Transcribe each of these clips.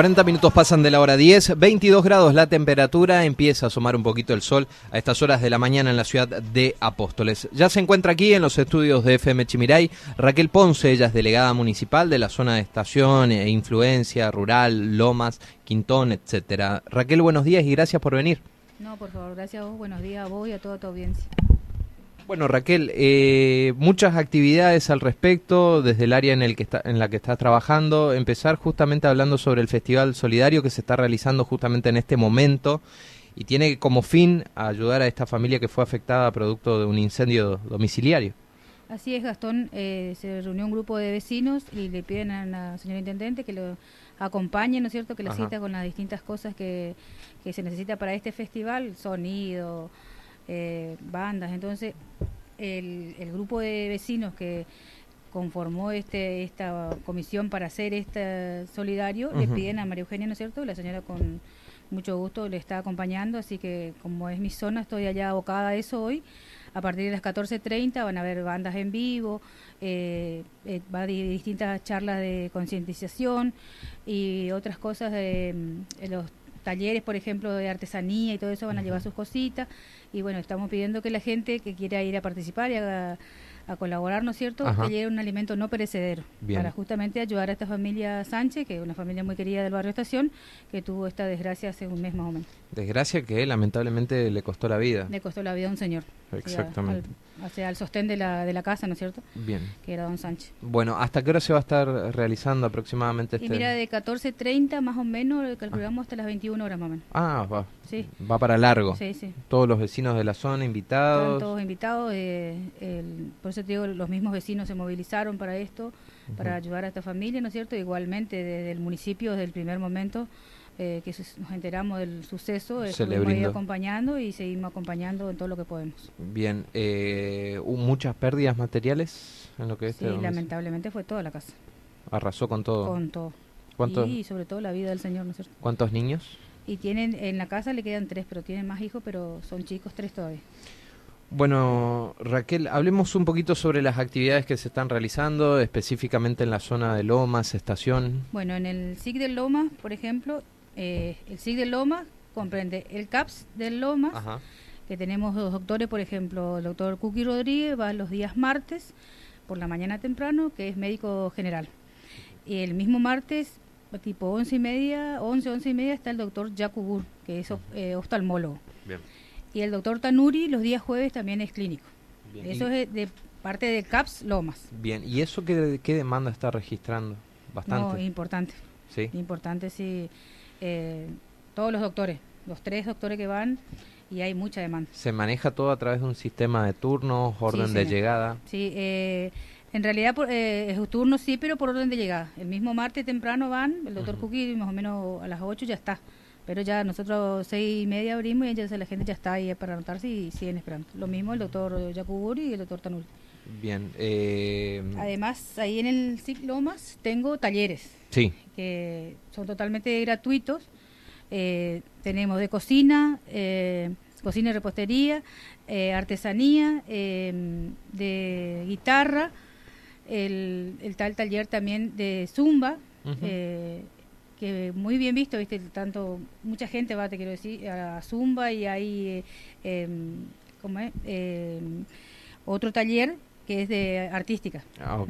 40 minutos pasan de la hora 10, 22 grados la temperatura, empieza a asomar un poquito el sol a estas horas de la mañana en la ciudad de Apóstoles. Ya se encuentra aquí en los estudios de FM Chimiray Raquel Ponce, ella es delegada municipal de la zona de estación, e influencia, rural, Lomas, Quintón, etcétera. Raquel, buenos días y gracias por venir. No, por favor, gracias a vos, buenos días a vos y a toda tu audiencia. Bueno, Raquel, eh, muchas actividades al respecto desde el área en, el que está, en la que estás trabajando. Empezar justamente hablando sobre el Festival Solidario que se está realizando justamente en este momento y tiene como fin ayudar a esta familia que fue afectada producto de un incendio domiciliario. Así es, Gastón. Eh, se reunió un grupo de vecinos y le piden a la señora Intendente que lo acompañe, ¿no es cierto?, que la cita con las distintas cosas que, que se necesita para este festival, sonido, eh, bandas. Entonces, el, grupo de vecinos que conformó este esta comisión para hacer este solidario, le piden a María Eugenia, ¿no es cierto? La señora con mucho gusto le está acompañando, así que como es mi zona, estoy allá abocada a eso hoy. A partir de las 14.30 van a haber bandas en vivo, eh, eh, va a distintas charlas de concientización y otras cosas de, de los talleres, por ejemplo, de artesanía y todo eso van a llevar sus cositas. Y bueno, estamos pidiendo que la gente que quiera ir a participar y haga a colaborar, ¿no es cierto?, que lleve un alimento no perecedero para justamente ayudar a esta familia Sánchez, que es una familia muy querida del barrio Estación, que tuvo esta desgracia hace un mes más o menos. Desgracia que lamentablemente le costó la vida. Le costó la vida a un señor. Exactamente hacia el sostén de la, de la casa, ¿no es cierto? Bien. Que era don Sánchez. Bueno, ¿hasta qué hora se va a estar realizando aproximadamente este? Y mira, de 14.30 más o menos, calculamos hasta las 21 horas más o menos. Ah, va. Sí. Va para largo. Sí, sí. Todos los vecinos de la zona invitados. Están todos invitados. Eh, por eso te digo, los mismos vecinos se movilizaron para esto, para ayudar a esta familia, ¿no es cierto? Igualmente, desde el municipio, desde el primer momento, eh, que nos enteramos del suceso, ahí acompañando y seguimos acompañando en todo lo que podemos. Bien, eh, ¿hubo muchas pérdidas materiales en lo que es Sí, lamentablemente fue toda la casa. Arrasó con todo. Con todo. ¿Cuántos? Y sobre todo la vida del señor, ¿no es cierto? ¿Cuántos niños? Y tienen, en la casa le quedan tres, pero tienen más hijos, pero son chicos, tres todavía. Bueno, Raquel, hablemos un poquito sobre las actividades que se están realizando, específicamente en la zona de Lomas, estación. Bueno, en el SIC de Lomas, por ejemplo, eh, el SIG del Loma comprende el CAPS del Loma, que tenemos dos doctores, por ejemplo, el doctor Cookie Rodríguez va los días martes por la mañana temprano, que es médico general. Y el mismo martes, tipo once y media, once, once y media, está el doctor Yakubur, que es eh, oftalmólogo. Y el doctor Tanuri los días jueves también es clínico. Eso es de, parte del CAPS Lomas. Bien, ¿y eso qué, qué demanda está registrando? Bastante. No, importante. Sí. Importante, sí eh, todos los doctores, los tres doctores que van y hay mucha demanda. ¿Se maneja todo a través de un sistema de turnos, orden de llegada? Sí, eh, en realidad por, eh, es turno sí, pero por orden de llegada. El mismo martes temprano van, el doctor uh más o menos a las 8 ya está. Pero ya nosotros seis y media abrimos y ya la gente ya está ahí para anotarse y siguen esperando. Lo mismo el doctor Yacuburi y el doctor Tanul. Bien. Eh... Además, ahí en el SIC Lomas tengo talleres. Sí. Que son totalmente gratuitos. Eh, tenemos de cocina, eh, cocina y repostería, eh, artesanía, de guitarra, el, tal taller también de zumba, que muy bien visto, viste, tanto mucha gente va, te quiero decir, a zumba y hay, ¿cómo es? otro taller que es de artística. Ah,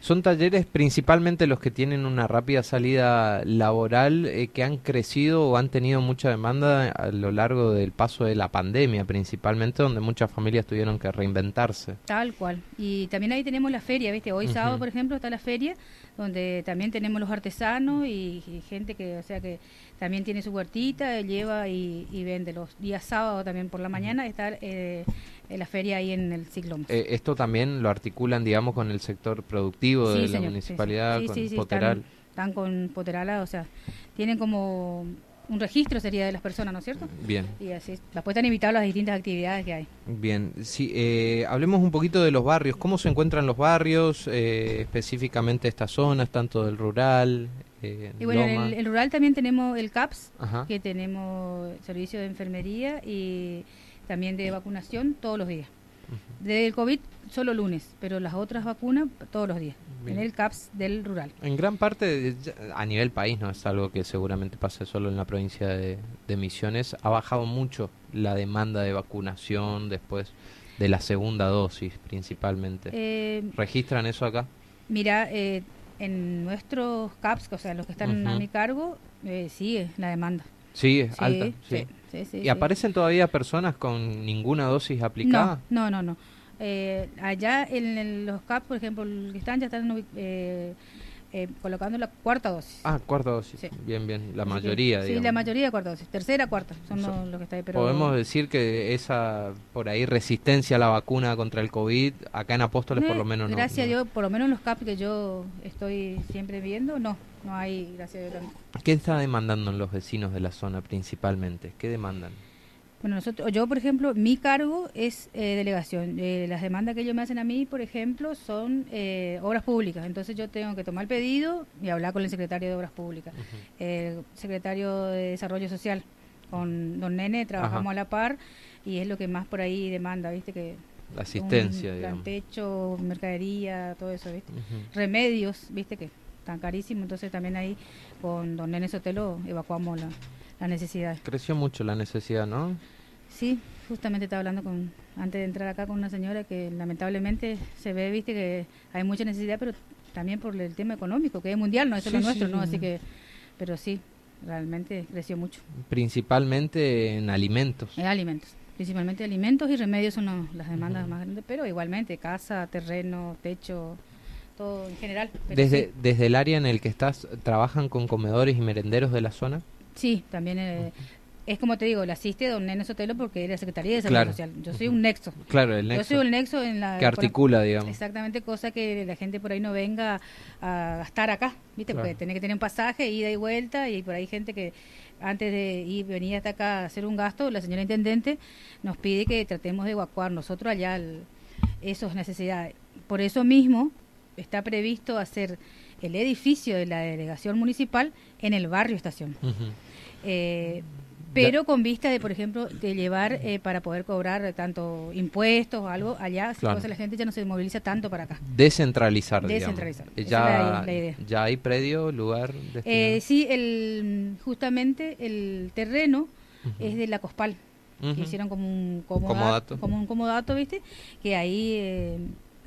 Son talleres principalmente los que tienen una rápida salida laboral, eh, que han crecido o han tenido mucha demanda a lo largo del paso de la pandemia, principalmente donde muchas familias tuvieron que reinventarse. Tal cual. Y también ahí tenemos la feria, ¿viste? Hoy sábado, por ejemplo, está la feria, donde también tenemos los artesanos y, gente que, o sea, que también tiene su huertita, lleva y, vende. Los días sábados también por la mañana está... Eh, en la feria ahí en el ciclo. Eh, ¿Esto también lo articulan, digamos, con el sector productivo de la municipalidad, con Poteral? Están, con Poterala, o sea, tienen como un registro sería de las personas, ¿no es cierto? Bien. Y así, después están invitados a las distintas actividades que hay. Bien, sí, eh, hablemos un poquito de los barrios. ¿Cómo se encuentran los barrios, eh, específicamente estas zonas, tanto del rural? Eh, y bueno, en el, rural también tenemos el CAPS, que tenemos servicio de enfermería y también de vacunación todos los días. Del COVID solo lunes, pero las otras vacunas todos los días, en el CAPS del rural. En gran parte, a nivel país, no es algo que seguramente pase solo en la provincia de, Misiones, ha bajado mucho la demanda de vacunación después de la segunda dosis principalmente. Eh, ¿Registran eso acá? Mira, eh, en nuestros CAPS, o sea, los que están a mi cargo, eh, sigue la demanda. Sí, es alta. Sí. ¿Y aparecen todavía personas con ninguna dosis aplicada? No, no, no. Eh, allá en, los CAP, por ejemplo, que están ya están eh, eh, colocando la cuarta dosis. Ah, cuarta dosis. Bien, bien. La mayoría, Sí, la mayoría cuarta dosis. Tercera, cuarta. Son los, que ahí. Pero... Podemos decir que esa, por ahí, resistencia a la vacuna contra el COVID, acá en Apóstoles por lo menos no. Gracias a Dios, por lo menos en los CAP que yo estoy siempre viendo, no. No hay, gracias a Dios. ¿Qué está demandando los vecinos de la zona principalmente? ¿Qué demandan? Bueno, nosotros, yo, por ejemplo, mi cargo es eh, delegación. Eh, las demandas que ellos me hacen a mí, por ejemplo, son eh, obras públicas. Entonces yo tengo que tomar el pedido y hablar con el secretario de Obras Públicas, el secretario de Desarrollo Social. Con don Nene trabajamos a la par y es lo que más por ahí demanda, ¿viste? que La asistencia, un, digamos. techo, mercadería, todo eso, ¿viste? Remedios, ¿viste? que tan carísimo. Entonces también ahí con don Nene Sotelo evacuamos la la necesidad. Creció mucho la necesidad, ¿no? Sí, justamente estaba hablando con antes de entrar acá con una señora que lamentablemente se ve, viste, que hay mucha necesidad, pero también por el tema económico, que es mundial, no es solo nuestro, ¿no? Así que, pero sí, realmente creció mucho. Principalmente en alimentos. En alimentos. Principalmente alimentos y remedios son las demandas más grandes, pero igualmente casa, terreno, techo, todo en general. Desde, desde el área en el que estás, ¿trabajan con comedores y merenderos de la zona? Sí, también eh, es como te digo, la asiste don Nene Sotelo porque era Secretaría de Salud Social. Yo soy un nexo. Claro, el nexo. Yo soy el nexo en la... Que articula, digamos. Exactamente, cosa que la gente por ahí no venga a gastar acá, ¿viste? Porque tiene que tener un pasaje, ida y vuelta, y por ahí gente que antes de ir, venir hasta acá a hacer un gasto, la señora Intendente nos pide que tratemos de evacuar nosotros allá esas necesidades. Por eso mismo está previsto hacer el edificio de la delegación municipal en el barrio estación. Eh, pero con vista de, por ejemplo, de llevar eh, para poder cobrar tanto impuestos o algo allá, claro. la gente ya no se moviliza tanto para acá. Descentralizar, Descentralizar. Ya, ¿Ya hay predio, lugar? Eh, sí, el, justamente el terreno es de la COSPAL, que hicieron como un comodato, como un comodato, ¿viste? Que ahí... Eh,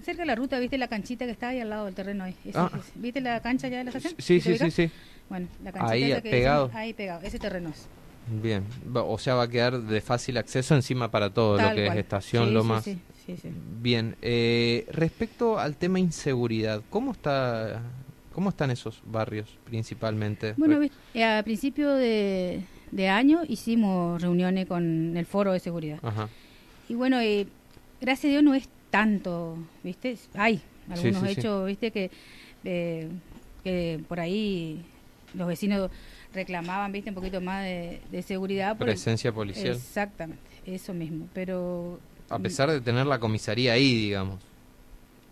cerca de la ruta, ¿viste la canchita que está ahí al lado del terreno ahí? Ah. ¿Viste la cancha ya de la estación? Sí, sí, sí, sí. Bueno, la canchita ahí pegado. ahí pegado, ese terreno es. Bien, o sea, va a quedar de fácil acceso encima para todo lo que es estación, lo más. Sí, sí, Bien, eh, respecto al tema inseguridad, ¿cómo está, cómo están esos barrios principalmente? Bueno, eh, a principio de, año hicimos reuniones con el foro de seguridad. Ajá. Y bueno, eh, gracias a Dios no es tanto, ¿viste? Hay algunos hechos, ¿viste? Que, que por ahí los vecinos reclamaban, viste, un poquito más de, seguridad. Presencia policial. Exactamente, eso mismo. Pero a pesar de tener la comisaría ahí, digamos.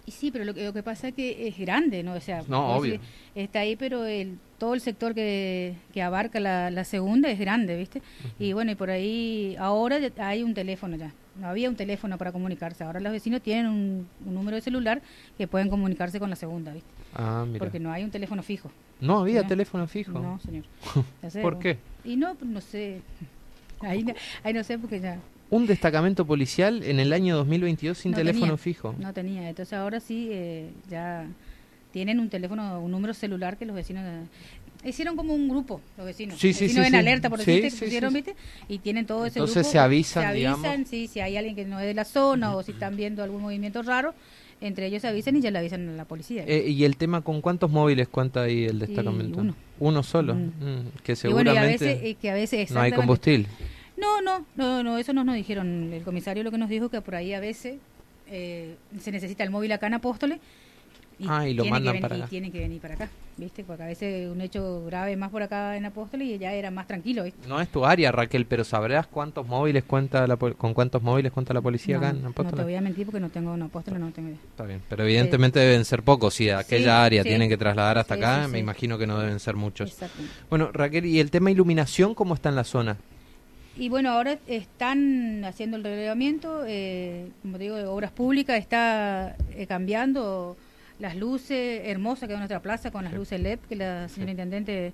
Y sí, pero lo que, lo que pasa es que es grande, ¿no? O sea, no, obvio. está ahí, pero el, todo el sector que, que abarca la, la, segunda es grande, ¿viste? Y bueno, y por ahí ahora hay un teléfono ya. No había un teléfono para comunicarse. Ahora los vecinos tienen un, un número de celular que pueden comunicarse con la segunda, ¿viste? Ah, Porque no hay un teléfono fijo. No había teléfono fijo. No, señor. ¿Por qué? Y no, no sé. Ahí, ahí no sé porque ya. Un destacamento policial en el año 2022 sin teléfono fijo. No tenía. Entonces ahora sí eh, ya tienen un teléfono, un número celular que los vecinos hicieron como un grupo los vecinos sí, sí, vecinos sí, en alerta por decirte pusieron viste y tienen todo ese entonces grupo se avisan se avisan sí si hay alguien que no es de la zona o si están viendo algún movimiento raro entre ellos avisan y ya le avisan a la policía. Eh, ¿Y el tema con cuántos móviles cuenta ahí el destacamento? uno. ¿Uno solo? Mm. Mm, que seguramente que a veces no hay combustible. No, no, no, no, eso no nos dijeron. El comisario lo que nos dijo que por ahí a veces eh, se necesita el móvil acá en Apóstoles y ah, y lo mandan para acá. Y tienen que venir para acá, ¿viste? Porque a veces un hecho grave más por acá en Apóstoles y ya era más tranquilo, ¿viste? No es tu área, Raquel, pero ¿sabrás cuántos móviles cuenta la, con cuántos móviles cuenta la policía acá en Apóstoles? No te voy a mentir porque no tengo un Apóstoles, no tengo idea. Está bien, pero evidentemente deben ser pocos. Si aquella área tienen que trasladar hasta acá, me imagino que no deben ser muchos. Bueno, Raquel, ¿y el tema iluminación cómo está en la zona? Y bueno, ahora están haciendo el relevamiento, eh, como te digo, de obras públicas, está eh, cambiando las luces hermosas que hay en nuestra plaza con las luces LED que la señora intendente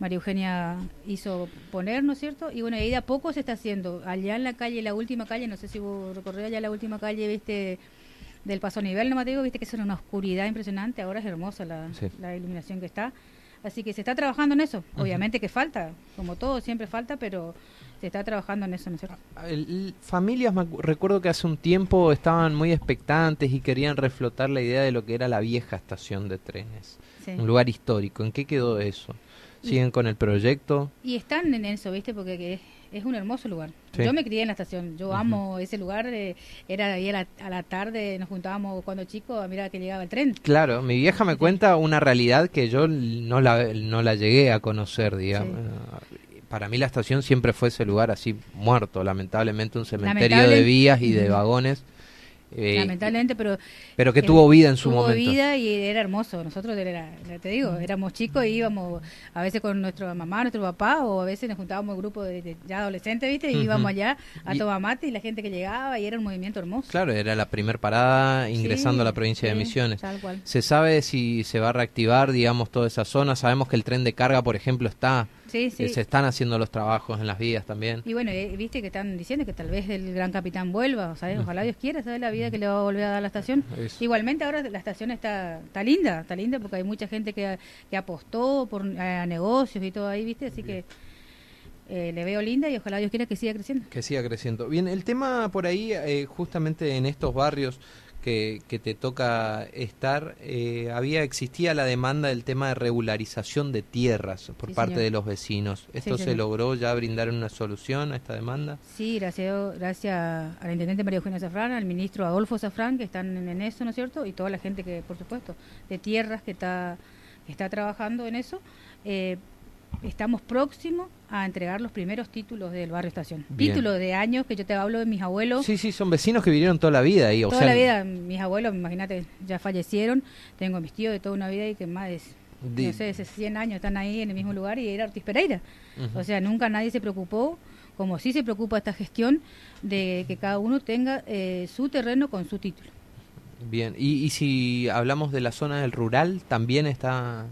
María Eugenia hizo poner, ¿no es cierto? Y bueno, ahí de a poco se está haciendo. Allá en la calle, la última calle, no sé si vos recorrió allá la última calle, viste, del paso a nivel, no me digo, viste que es una oscuridad impresionante, ahora es hermosa la, la iluminación que está. Así que se está trabajando en eso. Obviamente que falta, como todo, siempre falta, pero se está trabajando en eso, ¿no es cierto? Ah, familias, recuerdo que hace un tiempo estaban muy expectantes y querían reflotar la idea de lo que era la vieja estación de trenes, un lugar histórico. ¿En qué quedó eso? ¿Siguen con el proyecto? Y están en eso, ¿viste? Porque es un hermoso lugar. Yo me crié en la estación, yo amo ese lugar, eh, era ahí a la, tarde, nos juntábamos cuando chico a mirar que llegaba el tren. Claro, mi vieja me cuenta una realidad que yo no la, no la llegué a conocer, digamos. Para mí la estación siempre fue ese lugar así muerto, lamentablemente un cementerio de vías y de vagones eh, Lamentablemente, pero... Pero que tuvo vida en su tuvo momento. Tuvo vida y era hermoso. Nosotros, era, te digo, éramos chicos y íbamos a veces con nuestra mamá, nuestro papá, o a veces nos juntábamos grupo de, ya adolescentes, ¿viste? Y íbamos allá a tomar mate y la gente que llegaba y era un movimiento hermoso. Claro, era la primer parada ingresando a la provincia de Misiones. ¿Se sabe si se va a reactivar, digamos, toda esa zona? Sabemos que el tren de carga, por ejemplo, está Sí, sí. se están haciendo los trabajos en las vías también. Y bueno, eh, viste que están diciendo que tal vez el gran capitán vuelva, o ojalá Dios quiera, sabe la vida que le va a volver a dar la estación. Igualmente ahora la estación está, está linda, está linda porque hay mucha gente que, que apostó por a negocios y todo ahí, viste, así que eh, le veo linda y ojalá Dios quiera que siga creciendo. Que siga creciendo. Bien, el tema por ahí, eh, justamente en estos barrios, que, te toca estar, eh, había existía la demanda del tema de regularización de tierras por parte de los vecinos. ¿Esto se logró ya brindar una solución a esta demanda? Sí, gracias, gracias a la intendente María Eugenia Zafrán, al ministro Adolfo Zafrán, que están en, eso, ¿no es cierto? Y toda la gente que, por supuesto, de tierras que está, está trabajando en eso. Eh, estamos próximos a entregar los primeros títulos del barrio estación. Títulos de años que yo te hablo de mis abuelos. Sí, sí, son vecinos que vivieron toda la vida ahí. toda la vida, mis abuelos, imagínate, ya fallecieron. Tengo mis tíos de toda una vida y que más de, no sé, 100 años están ahí en el mismo lugar y era Ortiz Pereira. O sea, nunca nadie se preocupó, como sí se preocupa esta gestión, de que cada uno tenga eh, su terreno con su título. Bien, y, y si hablamos de la zona del rural, también está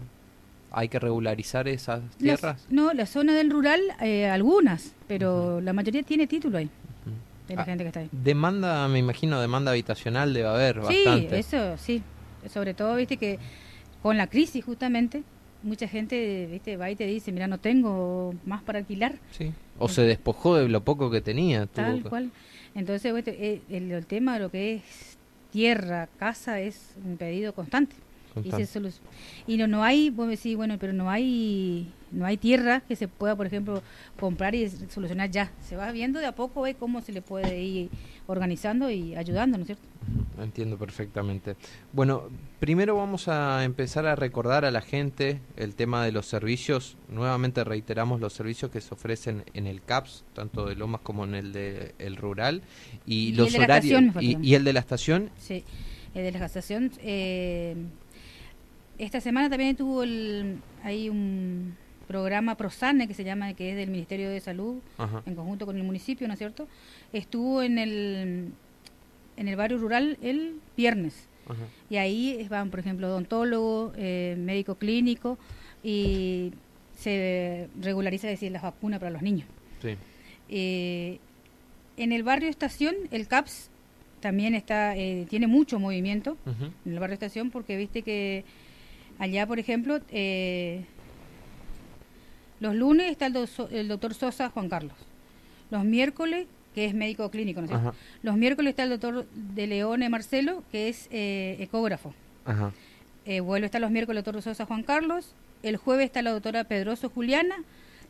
¿Hay que regularizar esas tierras? no, la zona del rural, eh, algunas, pero la mayoría tiene título ahí. De la ah, gente que está ahí. Demanda, me imagino, demanda habitacional debe haber sí, bastante. eso sí. Sobre todo, viste que con la crisis justamente, mucha gente viste va y te dice, mira, no tengo más para alquilar. Sí. O se despojó de lo poco que tenía. Tal cual. Entonces, eh, el, el, tema de lo que es tierra, casa, es un pedido constante. Y, no, no hay, vos decís, bueno, pero no hay no hay tierra que se pueda, por ejemplo, comprar y solucionar ya. Se va viendo de a poco ve cómo se le puede ir organizando y ayudando, ¿no es cierto? Entiendo perfectamente. Bueno, primero vamos a empezar a recordar a la gente el tema de los servicios. Nuevamente reiteramos los servicios que se ofrecen en el CAPS, tanto de Lomas como en el de el rural y, los horarios y, el de la estación. Sí, el de la estación eh, esta semana también tuvo el, hay un programa ProSane que se llama, que es del Ministerio de Salud, en conjunto con el municipio, ¿no es cierto? Estuvo en el, en el barrio rural el viernes. Y ahí van, por ejemplo, odontólogo, eh, médico clínico y se regulariza decir las vacunas para los niños. Eh, en el barrio Estación, el CAPS también está eh, tiene mucho movimiento en el barrio Estación porque viste que Allá, por ejemplo, eh, los lunes está el, doctor Sosa Juan Carlos. Los miércoles, que es médico clínico, ¿no Los miércoles está el doctor de Leone Marcelo, que es eh, ecógrafo. Eh, vuelve a estar los miércoles el doctor Sosa Juan Carlos. El jueves está la doctora Pedroso Juliana,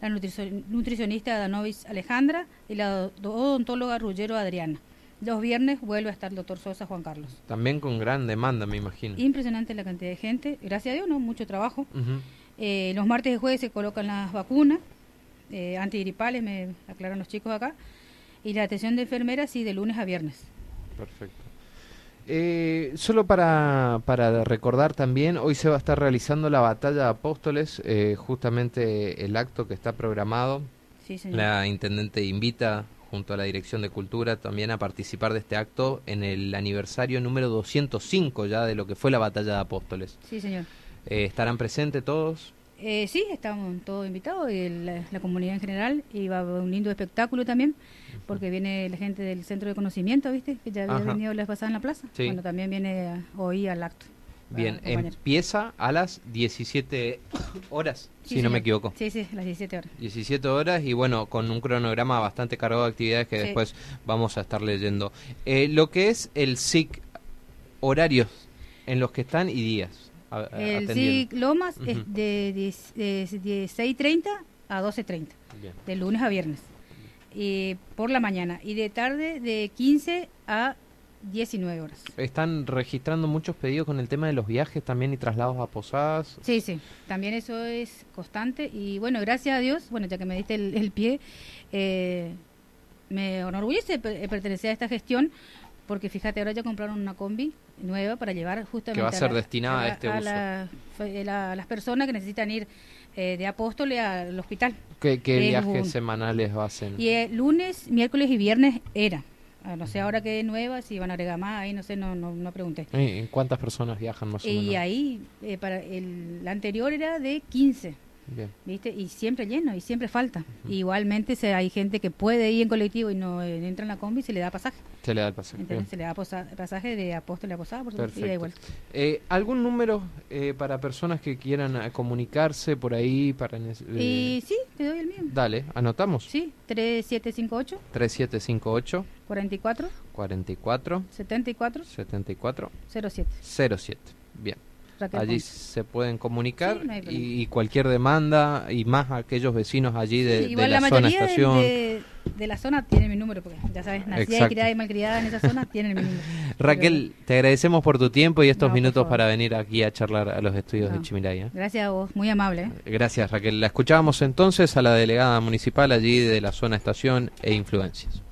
la nutricionista Danovis Alejandra y la odontóloga Ruggero Adriana. Los viernes vuelve a estar el doctor Sosa Juan Carlos. También con gran demanda, me imagino. Impresionante la cantidad de gente. Gracias a Dios, ¿no? Mucho trabajo. Eh, los martes y jueves se colocan las vacunas eh, antigripales, me aclaran los chicos acá. Y la atención de enfermeras, sí, de lunes a viernes. Perfecto. Eh, solo para, para recordar también, hoy se va a estar realizando la batalla de apóstoles, eh, justamente el acto que está programado La intendente invita junto a la Dirección de Cultura también a participar de este acto en el aniversario número 205 ya de lo que fue la batalla de Apóstoles. Sí, señor. Eh, ¿Estarán presentes todos? Eh, sí, estamos todos invitados, y la, comunidad en general, y va a haber un lindo espectáculo también, porque viene la gente del Centro de Conocimiento, ¿viste? Que ya había venido la pasada en la plaza. Sí. Bueno, también viene hoy al acto. Bien, empieza a las 17 horas, si no me equivoco. Sí, sí, las 17 horas. 17 horas y bueno, con un cronograma bastante cargado de actividades que después vamos a estar leyendo. Eh, lo que es el SIC, horarios en los que están y días. el SIC Lomas es de, de, de 6.30 a 12.30, de lunes a viernes, y por la mañana, y de tarde de 15 a 19 horas. ¿Están registrando muchos pedidos con el tema de los viajes también y traslados a posadas? Sí, sí, también eso es constante y bueno, gracias a Dios, bueno, ya que me diste el, pie, eh, me enorgullece pertenecer a esta gestión porque fíjate, ahora ya compraron una combi nueva para llevar justamente... Que va a ser destinada a, este uso. a las personas que necesitan ir eh, de Apóstoles al hospital. ¿Qué, viajes semanales hacen? Y el lunes, miércoles y viernes era. Ah, no sé ahora qué es nueva, si van a agregar más, ahí no sé, no, no, no pregunté. ¿Y cuántas personas viajan más o menos? Y ahí, eh, para el, la anterior era de 15. ¿Viste? Y siempre lleno, y siempre falta. Igualmente se, hay gente que puede ir en colectivo y no eh, entra en la combi y se le da pasaje. Se le da el pasaje. se le da pasaje de apóstol a posada, por supuesto, igual. Eh, ¿Algún número eh, para personas que quieran comunicarse por ahí? para y Sí, te doy el mío. Dale, ¿anotamos? Sí, 3758. 3758. 44. 44. 74. 74. 07. 07. Bien. Allí se pueden comunicar y, cualquier demanda y más aquellos vecinos allí de, de la, zona estación. De, de, la zona tienen mi número, porque ya sabes, nacida y criada y malcriada en esa zona tienen mi número. Raquel, te agradecemos por tu tiempo y estos minutos para venir aquí a charlar a los estudios de Chimiraya. Gracias a vos, muy amable. ¿eh? Gracias Raquel. La escuchábamos entonces a la delegada municipal allí de la zona estación e influencias.